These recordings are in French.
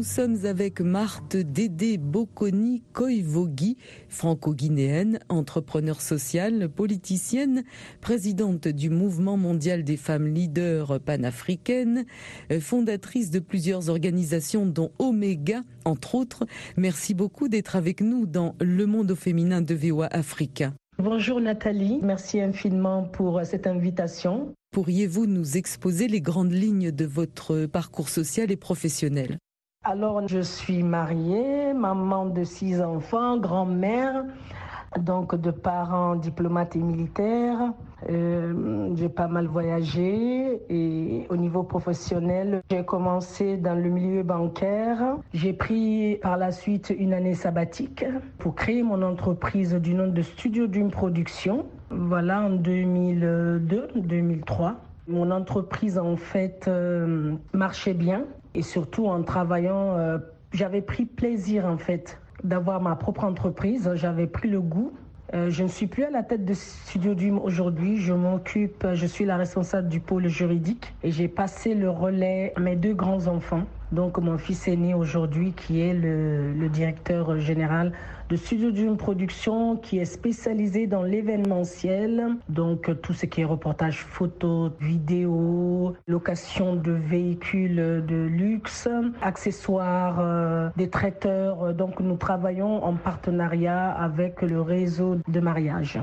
Nous sommes avec Marthe Dédé Boconi Koivogi, franco-guinéenne, entrepreneur sociale, politicienne, présidente du mouvement mondial des femmes leaders panafricaines, euh, fondatrice de plusieurs organisations dont Omega, entre autres. Merci beaucoup d'être avec nous dans Le Monde au féminin de VOA Africa. Bonjour Nathalie, merci infiniment pour cette invitation. Pourriez-vous nous exposer les grandes lignes de votre parcours social et professionnel? Alors, je suis mariée, maman de six enfants, grand-mère, donc de parents diplomates et militaires. Euh, j'ai pas mal voyagé et au niveau professionnel, j'ai commencé dans le milieu bancaire. J'ai pris par la suite une année sabbatique pour créer mon entreprise du nom de Studio Dream Production. Voilà en 2002-2003. Mon entreprise en fait euh, marchait bien et surtout en travaillant, euh, j'avais pris plaisir en fait d'avoir ma propre entreprise. J'avais pris le goût. Euh, je ne suis plus à la tête de Studio Dream aujourd'hui. Je m'occupe, je suis la responsable du pôle juridique et j'ai passé le relais à mes deux grands enfants. Donc mon fils aîné aujourd'hui qui est le, directeur général de Studio Dream Production qui est spécialisé dans l'événementiel, donc tout ce qui est reportage photo, vidéo, location de véhicules de luxe, accessoires, euh, des traiteurs. Donc nous travaillons en partenariat avec le réseau de mariage.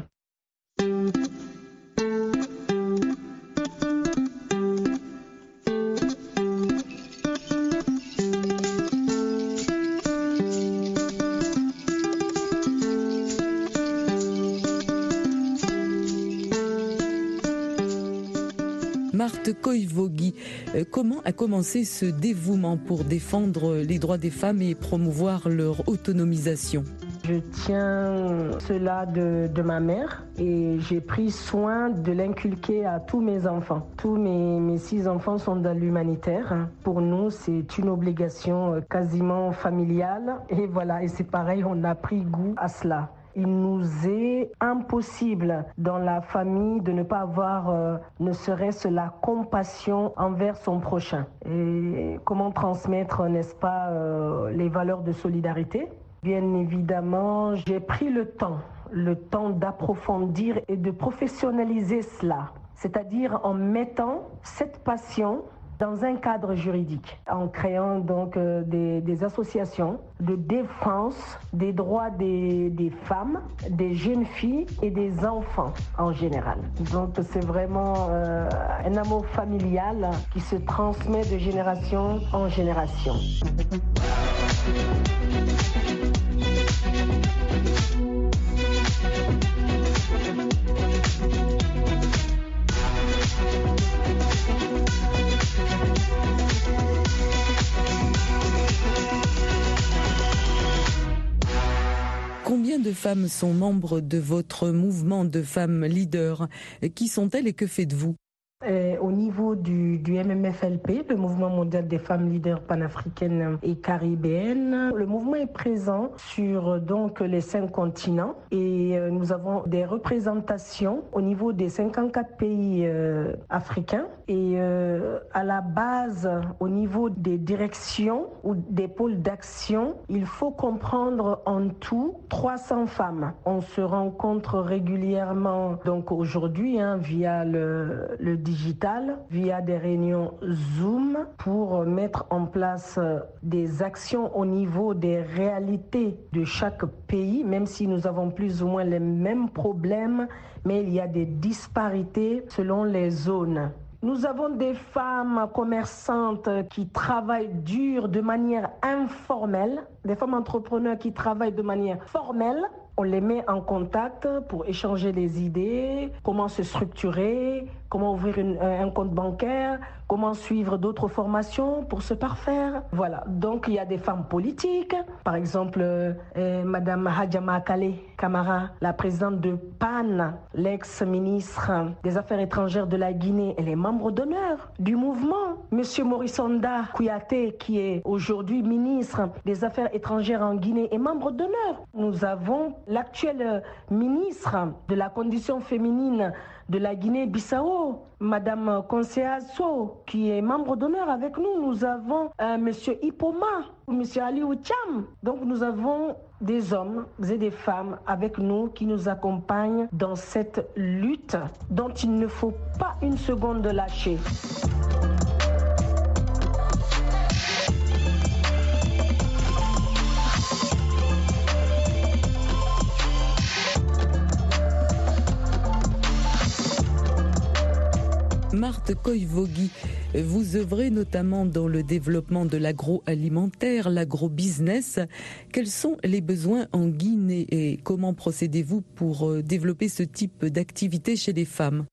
Koivogi, euh, comment a commencé ce dévouement pour défendre les droits des femmes et promouvoir leur autonomisation? Je tiens cela de, ma mère et j'ai pris soin de l'inculquer à tous mes enfants. Tous mes, six enfants sont dans l'humanitaire. Pour nous, c'est une obligation quasiment familiale. Et voilà, et c'est pareil, on a pris goût à cela il nous est impossible dans la famille de ne pas avoir euh, ne serait-ce la compassion envers son prochain. Et comment transmettre, n'est-ce pas, euh, les valeurs de solidarité? Bien évidemment, j'ai pris le temps, le temps d'approfondir et de professionnaliser cela, c'est-à-dire en mettant cette passion dans un cadre juridique, en créant donc euh, des, associations de défense des droits des, des, femmes, des jeunes filles et des enfants en général. Donc c'est vraiment euh, un amour familial qui se transmet de génération en génération. De femmes sont membres de votre mouvement de femmes leaders. Qui sont-elles et que faites-vous? Euh, au niveau du, MMFLP, le Mouvement mondial des femmes leaders panafricaines et caribéennes, le mouvement est présent sur donc les cinq continents et euh, nous avons des représentations au niveau des 54 pays euh, africains et à la base, au niveau des directions ou des pôles d'action, il faut comprendre en tout 300 femmes. On se rencontre régulièrement donc aujourd'hui hein, via le, le via des réunions Zoom pour mettre en place des actions au niveau des réalités de chaque pays, même si nous avons plus ou moins les mêmes problèmes, mais il y a des disparités selon les zones. Nous avons des femmes commerçantes qui travaillent dur de manière informelle, des femmes entrepreneurs qui travaillent de manière formelle on les met en contact pour échanger les idées, comment se structurer, comment ouvrir un compte bancaire, comment suivre d'autres formations pour se parfaire. Voilà, donc il y a des femmes politiques, par exemple euh, Madame Hadjama Kale Kamara, la présidente de PAN, l'ex-ministre des Affaires étrangères de la Guinée, elle est membre d'honneur du mouvement. Monsieur Morissonda Kouyaté, qui est aujourd'hui ministre des Affaires étrangères en Guinée, est membre d'honneur. Nous avons l'actuel ministre de la condition féminine de la Guinée-Bissau, Madame Conseil qui est membre d'honneur avec nous. Nous avons euh, Monsieur Ipoma, Monsieur Ali Oucham. Donc nous avons des hommes et des femmes avec nous qui nous accompagnent dans cette lutte dont il ne faut pas une seconde lâcher. Marthe Koivogi, vous œuvrez notamment dans le développement de l'agroalimentaire, l'agrobusiness. Quels sont les besoins en Guinée et comment procédez-vous pour euh, développer ce type d'activité chez les femmes?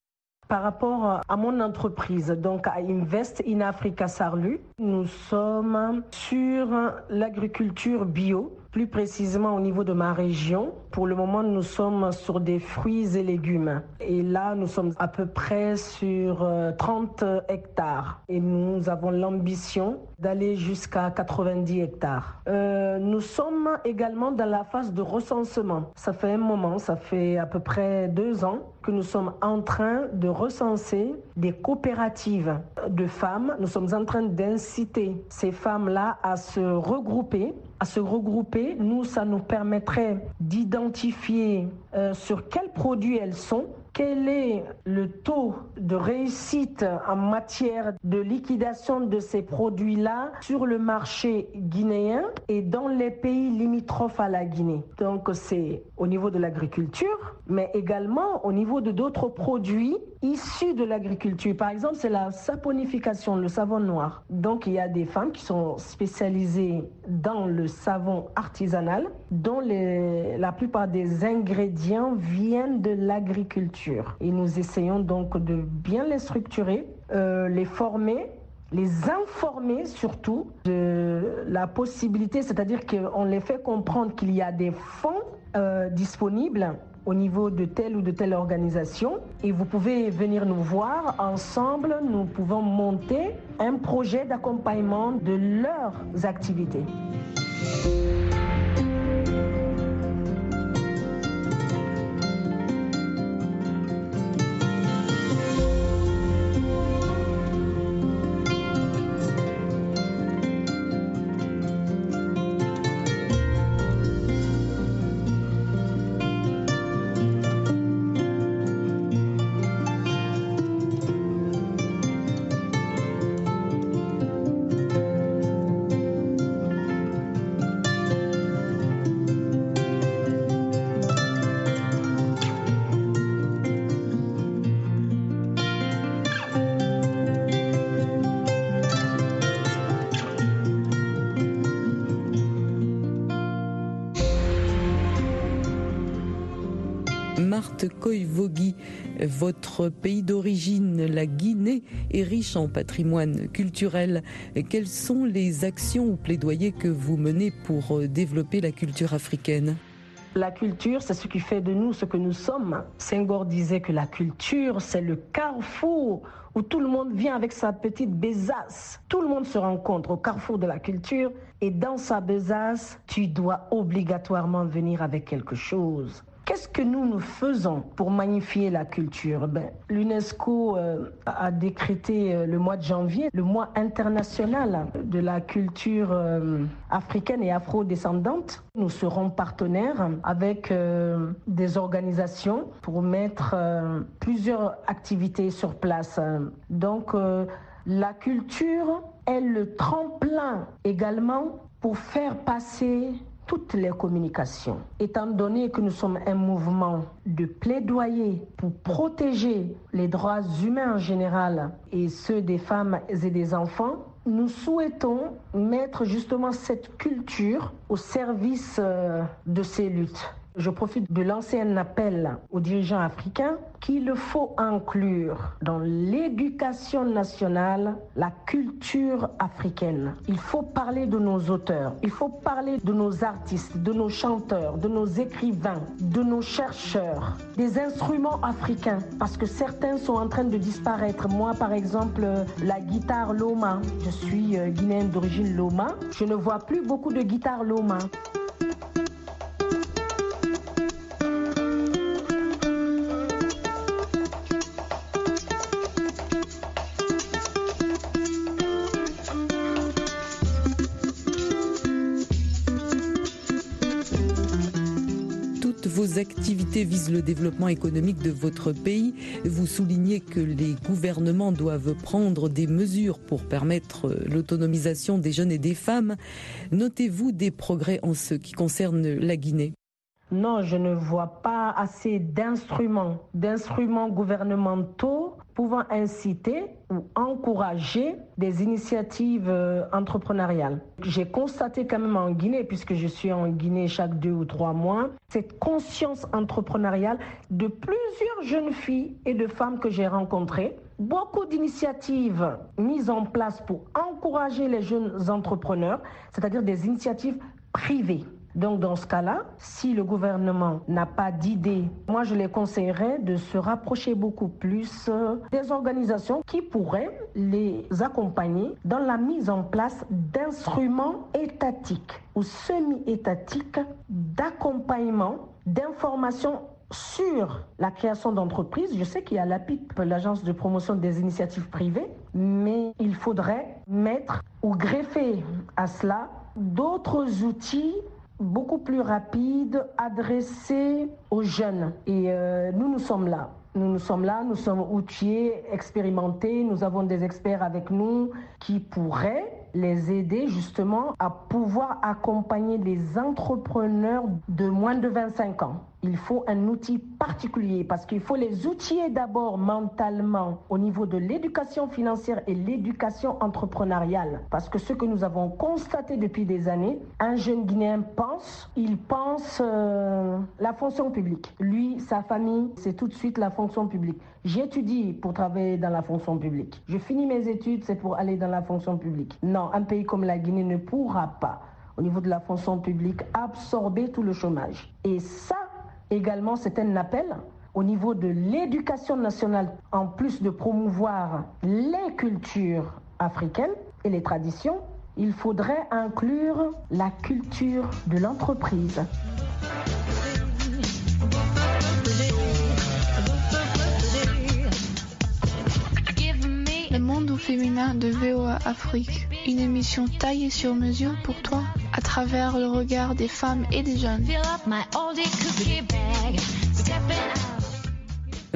Par rapport à mon entreprise, donc à Invest in Africa Sarlu, nous sommes sur l'agriculture bio plus précisément au niveau de ma région. Pour le moment, nous sommes sur des fruits et légumes. Et là, nous sommes à peu près sur 30 euh, hectares. Et nous avons l'ambition d'aller jusqu'à 90 hectares. Euh, nous sommes également dans la phase de recensement. Ça fait un moment, ça fait à peu près deux ans que nous sommes en train de recenser des coopératives de femmes. Nous sommes en train d'inciter ces femmes-là à se regrouper à se regrouper. Nous, ça nous permettrait d'identifier euh, sur quels produits elles sont, quel est le taux de réussite en matière de liquidation de ces produits-là sur le marché guinéen et dans les pays limitrophes à la Guinée? Donc c'est au niveau de l'agriculture, mais également au niveau de d'autres produits issus de l'agriculture. Par exemple, c'est la saponification, le savon noir. Donc il y a des femmes qui sont spécialisées dans le savon artisanal, dont la plupart des ingrédients viennent de l'agriculture. Et nous essayons donc de bien les structurer, euh, les former les informer surtout de la possibilité, c'est-à-dire qu'on les fait comprendre qu'il y a des fonds euh, disponibles au niveau de telle ou de telle organisation et vous pouvez venir nous voir. Ensemble, nous pouvons monter un projet d'accompagnement de leurs activités. Votre pays d'origine, la Guinée, est riche en patrimoine culturel. Quelles sont les actions ou plaidoyers que vous menez pour développer la culture africaine? La culture, c'est ce qui fait de nous ce que nous sommes. Senghor disait que la culture, c'est le carrefour où tout le monde vient avec sa petite besace. Tout le monde se rencontre au carrefour de la culture et dans sa besace, tu dois obligatoirement venir avec quelque chose. Qu'est-ce que nous nous faisons pour magnifier la culture? Ben, L'UNESCO euh, a décrété euh, le mois de janvier le mois international de la culture euh, africaine et afro-descendante. Nous serons partenaires avec des organisations pour mettre plusieurs activités sur place. Donc la culture est le tremplin également pour faire passer toutes les communications. Étant donné que nous sommes un mouvement de plaidoyer pour protéger les droits humains en général et ceux des femmes et des enfants, nous souhaitons mettre justement cette culture au service euh, de ces luttes. Je profite de lancer un appel aux dirigeants africains qu'il faut inclure dans l'éducation nationale la culture africaine. Il faut parler de nos auteurs, il faut parler de nos artistes, de nos chanteurs, de nos écrivains, de nos chercheurs, des instruments africains, parce que certains sont en train de disparaître. Moi, par exemple, la guitare Loma, je suis euh, guinéenne d'origine Loma, je ne vois plus beaucoup de guitare Loma. Visent le développement économique de votre pays. Vous soulignez que les gouvernements doivent prendre des mesures pour permettre l'autonomisation des jeunes et des femmes. Notez-vous des progrès en ce qui concerne la Guinée non, je ne vois pas assez d'instruments, d'instruments gouvernementaux pouvant inciter ou encourager des initiatives euh, entrepreneuriales. J'ai constaté quand même en Guinée, puisque je suis en Guinée chaque deux ou trois mois, cette conscience entrepreneuriale de plusieurs jeunes filles et de femmes que j'ai rencontrées. Beaucoup d'initiatives mises en place pour encourager les jeunes entrepreneurs, c'est-à-dire des initiatives privées. Donc dans ce cas-là, si le gouvernement n'a pas d'idée, moi je les conseillerais de se rapprocher beaucoup plus euh, des organisations qui pourraient les accompagner dans la mise en place d'instruments étatiques ou semi-étatiques d'accompagnement, d'information sur la création d'entreprises. Je sais qu'il y a l'APIP, l'Agence de promotion des initiatives privées, mais il faudrait mettre ou greffer à cela d'autres outils beaucoup plus rapide, adressé aux jeunes. Et euh, nous, nous sommes là. Nous, nous sommes là, nous sommes outillés, expérimentés, nous avons des experts avec nous qui pourraient les aider justement à pouvoir accompagner les entrepreneurs de moins de 25 ans. Il faut un outil particulier parce qu'il faut les outiller d'abord mentalement au niveau de l'éducation financière et l'éducation entrepreneuriale. Parce que ce que nous avons constaté depuis des années, un jeune Guinéen pense, il pense euh, la fonction publique. Lui, sa famille, c'est tout de suite la fonction publique. J'étudie pour travailler dans la fonction publique. Je finis mes études, c'est pour aller dans la fonction publique. Non, un pays comme la Guinée ne pourra pas, au niveau de la fonction publique, absorber tout le chômage. Et ça, également, c'est un appel au niveau de l'éducation nationale, en plus de promouvoir les cultures africaines et les traditions, il faudrait inclure la culture de l'entreprise. Féminin de VOA Afrique, une émission taillée sur mesure pour toi à travers le regard des femmes et des jeunes.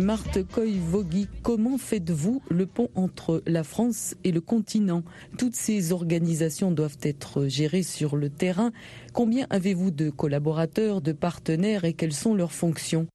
Marthe Coy-Vogui, comment faites-vous le pont entre la France et le continent? Toutes ces organisations doivent être gérées sur le terrain. Combien avez-vous de collaborateurs, de partenaires et quelles sont leurs fonctions?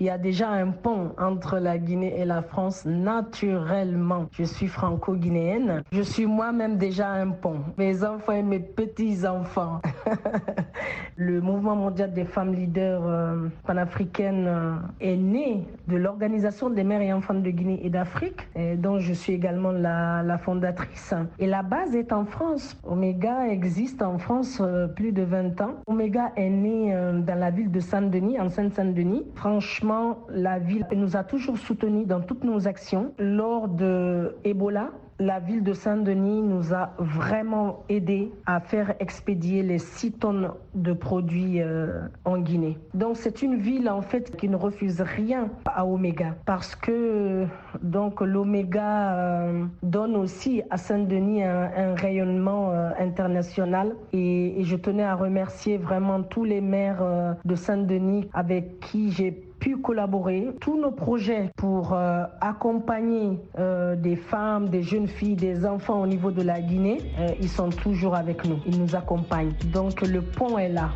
Il y a déjà un pont entre la Guinée et la France naturellement. Je suis franco-guinéenne. Je suis moi-même déjà un pont. Mes enfants et mes petits-enfants. le mouvement mondial des femmes leaders euh, panafricaines euh, est né de l'Organisation des mères et enfants de Guinée et d'Afrique, dont je suis également la, fondatrice. Et la base est en France. Omega existe en France euh, plus de 20 ans. Omega est né dans la ville de Saint-Denis, en Seine-Saint-Denis. Franchement, la ville nous a toujours soutenus dans toutes nos actions. Lors de Ebola, la ville de Saint-Denis nous a vraiment aidé à faire expédier les 6 tonnes de produits euh, en Guinée. Donc c'est une ville en fait qui ne refuse rien à Omega parce que donc l'Oméga euh, donne aussi à Saint-Denis un, rayonnement euh, international et, et, je tenais à remercier vraiment tous les maires de Saint-Denis avec qui j'ai collaborer. Tous nos projets pour euh, accompagner euh, des femmes, des jeunes filles, des enfants au niveau de la Guinée, euh, ils sont toujours avec nous. Ils nous accompagnent. Donc le pont est là.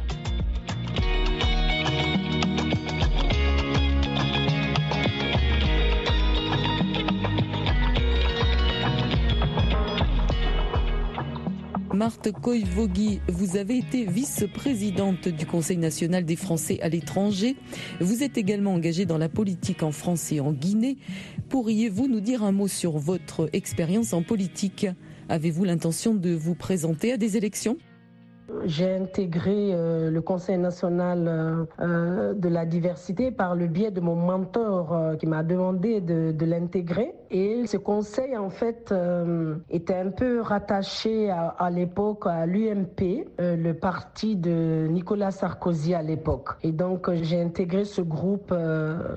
Marthe Koivogui, vous avez été vice-présidente du Conseil national des Français à l'étranger. Vous êtes également engagée dans la politique en France et en Guinée. Pourriez-vous nous dire un mot sur votre expérience en politique? Avez-vous l'intention de vous présenter à des élections? J'ai intégré euh, le Conseil national euh, euh, de la diversité par le biais de mon mentor qui m'a demandé de, de l'intégrer. Et ce conseil, en fait, était un peu rattaché à, à l'époque à l'UMP, le parti de Nicolas Sarkozy à l'époque. Et donc, j'ai intégré ce groupe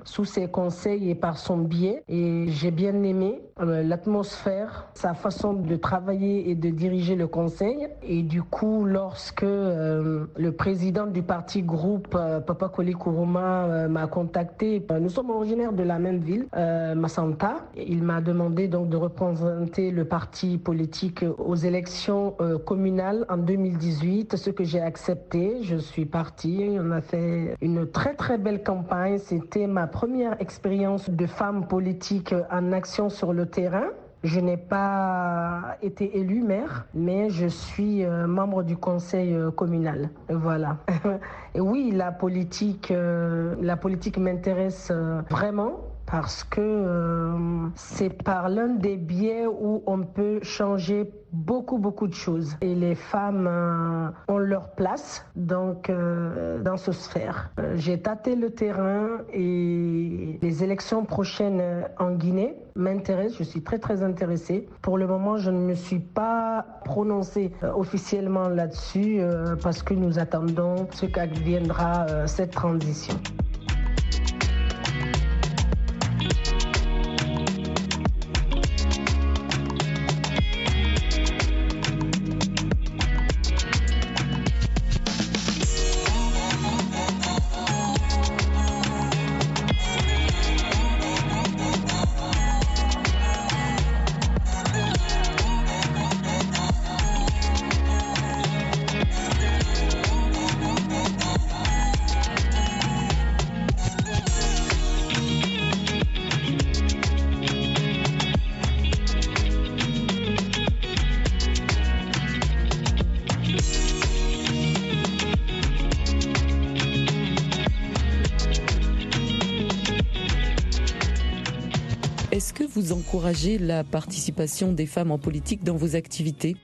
sous ses conseils et par son biais. Et j'ai bien aimé l'atmosphère, sa façon de travailler et de diriger le conseil. Et du coup, lorsque que euh, le président du parti groupe, euh, Papa Koli Kourouma, euh, m'a contacté. Nous sommes originaires de la même ville, Massanta. Il m'a demandé donc de représenter le parti politique aux élections communales en 2018, ce que j'ai accepté. Je suis partie. On a fait une très très belle campagne. C'était ma première expérience de femme politique en action sur le terrain. Je n'ai pas été élu maire, mais je suis euh, membre du conseil euh, communal. Voilà. Et oui, la politique, euh, la politique m'intéresse vraiment parce que euh, c'est par l'un des biais où on peut changer beaucoup beaucoup de choses et les femmes euh, ont leur place donc euh, dans ce sphère. J'ai tâté le terrain et les élections prochaines en Guinée m'intéressent, je suis très très intéressée. Pour le moment, je ne me suis pas prononcée officiellement là-dessus parce que nous attendons ce qu'adviendra cette transition. Encourager la participation des femmes en politique dans vos activités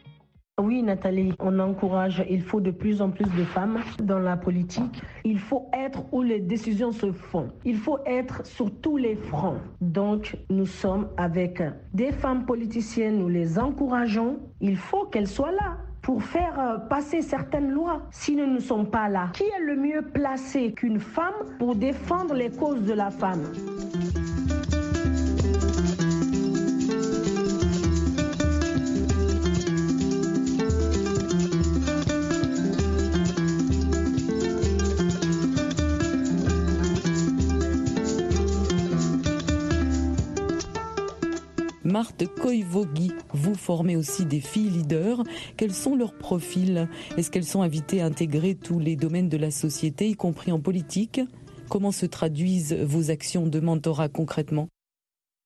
oui, Nathalie, on encourage, il faut de plus en plus de femmes dans la politique. Il faut être où les décisions se font. Il faut être sur tous les fronts. Donc, nous sommes avec des femmes politiciennes, nous les encourageons. Il faut qu'elles soient là pour faire euh, passer certaines lois. Si nous ne sommes pas là, qui est le mieux placé qu'une femme pour défendre les causes de la femme? Vous formez aussi des filles leaders. Quels sont leurs profils? Est-ce qu'elles sont invitées à intégrer tous les domaines de la société, y compris en politique? Comment se traduisent vos actions de mentorat concrètement?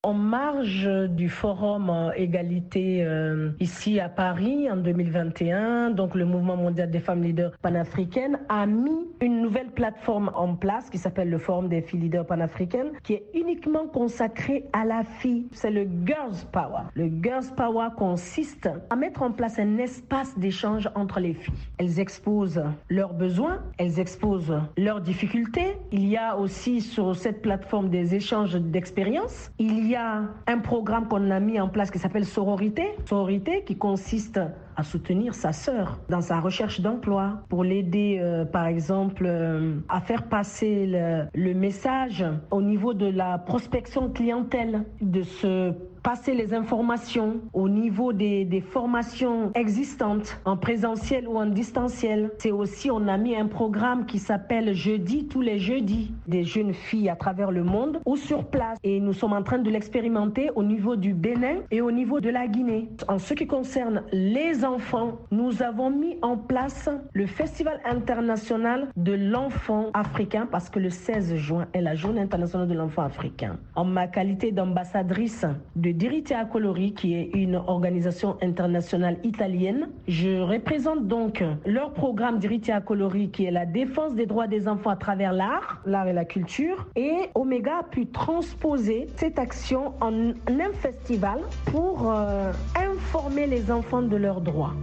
En marge du forum égalité euh, ici à Paris en 2021, donc le mouvement mondial des femmes leaders panafricaines a mis une nouvelle plateforme en place qui s'appelle le forum des filles leaders panafricaines, qui est uniquement consacrée à la fille. C'est le Girls Power. Le Girls Power consiste à mettre en place un espace d'échange entre les filles. Elles exposent leurs besoins, elles exposent leurs difficultés. Il y a aussi sur cette plateforme des échanges d'expériences. A un programme qu'on a mis en place qui s'appelle Sororité. Sororité qui consiste à soutenir sa sœur dans sa recherche d'emploi, pour l'aider, euh, par exemple, euh, à faire passer le, le, message au niveau de la prospection clientèle, de se passer les informations au niveau des, des formations existantes en présentiel ou en distanciel. C'est aussi, on a mis un programme qui s'appelle Jeudi tous les jeudis, des jeunes filles à travers le monde ou sur place. Et nous sommes en train de l'expérimenter au niveau du Bénin et au niveau de la Guinée. En ce qui concerne les enfants, nous avons mis en place le Festival international de l'enfant africain parce que le 16 juin est la journée internationale de l'enfant africain. En ma qualité d'ambassadrice de Dirite à Colori, qui est une organisation internationale italienne, je représente donc leur programme Dirite à Colori, qui est la défense des droits des enfants à travers l'art, l'art et la culture. Et Omega a pu transposer cette action en un festival pour euh, informer les enfants de leurs droits.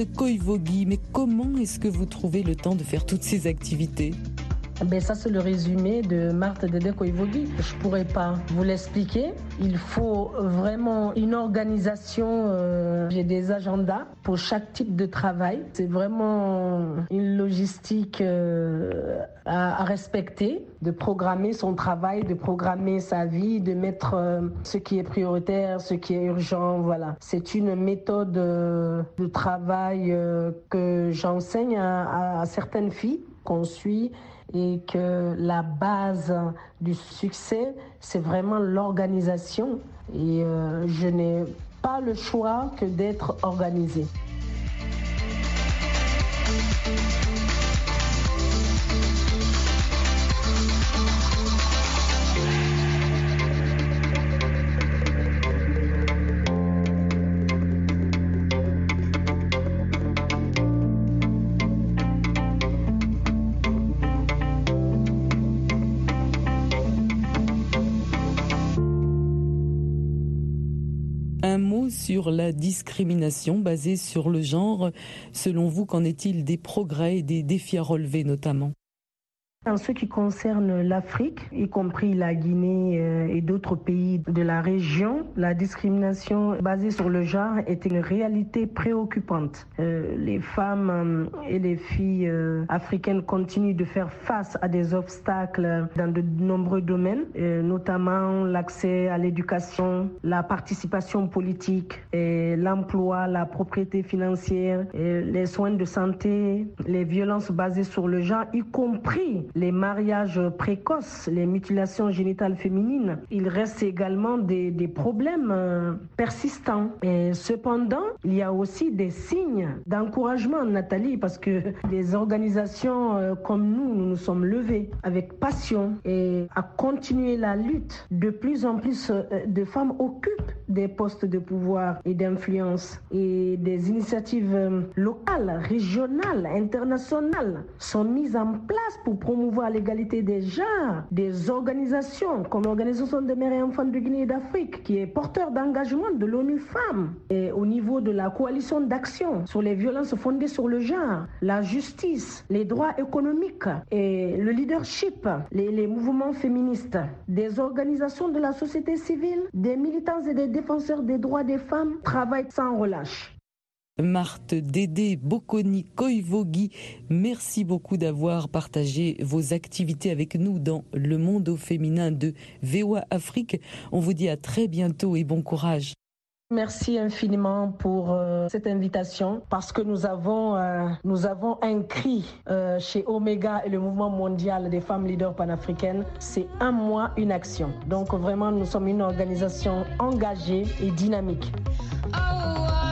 Koivogi, mais comment est-ce que vous trouvez le temps de faire toutes ces activités? Ben ça, c'est le résumé de Marthe Dede Koivogi. Je pourrais pas vous l'expliquer. Il faut vraiment une organisation. Euh, J'ai des agendas pour chaque type de travail. C'est vraiment une logistique euh, à, respecter, de programmer son travail, de programmer sa vie, de mettre euh, ce qui est prioritaire, ce qui est urgent. Voilà. C'est une méthode de travail que j'enseigne à certaines filles qu'on suit et que la base du succès, c'est vraiment l'organisation. Et euh, je n'ai pas le choix que d'être organisée. Un mot sur la discrimination basée sur le genre. Selon vous, qu'en est-il des progrès et des défis à relever notamment? En ce qui concerne l'Afrique, y compris la Guinée et d'autres pays de la région, la discrimination basée sur le genre est une réalité préoccupante. Euh, les femmes et les filles euh, africaines continuent de faire face à des obstacles dans de nombreux domaines, euh, notamment l'accès à l'éducation, la participation politique, l'emploi, la propriété financière, les soins de santé, les violences basées sur le genre, y compris les mariages précoces, les mutilations génitales féminines. Il reste également des, des problèmes euh, persistants. Cependant, il y a aussi des signes d'encouragement, Nathalie, parce que des organisations euh, comme nous, nous nous sommes levés avec passion et à continuer la lutte. De plus en plus euh, de femmes occupent des postes de pouvoir et d'influence et des initiatives locales, régionales, internationales sont mises en place pour promouvoir l'égalité des genres, des organisations comme l'Organisation des mères et enfants de Guinée et d'Afrique, qui est porteur d'engagement de l'ONU Femmes, et au niveau de la coalition d'action sur les violences fondées sur le genre, la justice, les droits économiques et le leadership, les, les mouvements féministes, des organisations de la société civile, des militants et des défenseurs des droits des femmes travaillent sans relâche. Marthe Dédé Bocconi Koivogi, merci beaucoup d'avoir partagé vos activités avec nous dans le monde au féminin de VOA Afrique. On vous dit à très bientôt et bon courage. Merci infiniment pour euh, cette invitation parce que nous avons, euh, nous avons un cri euh, chez Omega et le mouvement mondial des femmes leaders panafricaines. C'est un mois, une action. Donc vraiment, nous sommes une organisation engagée et dynamique. Oh.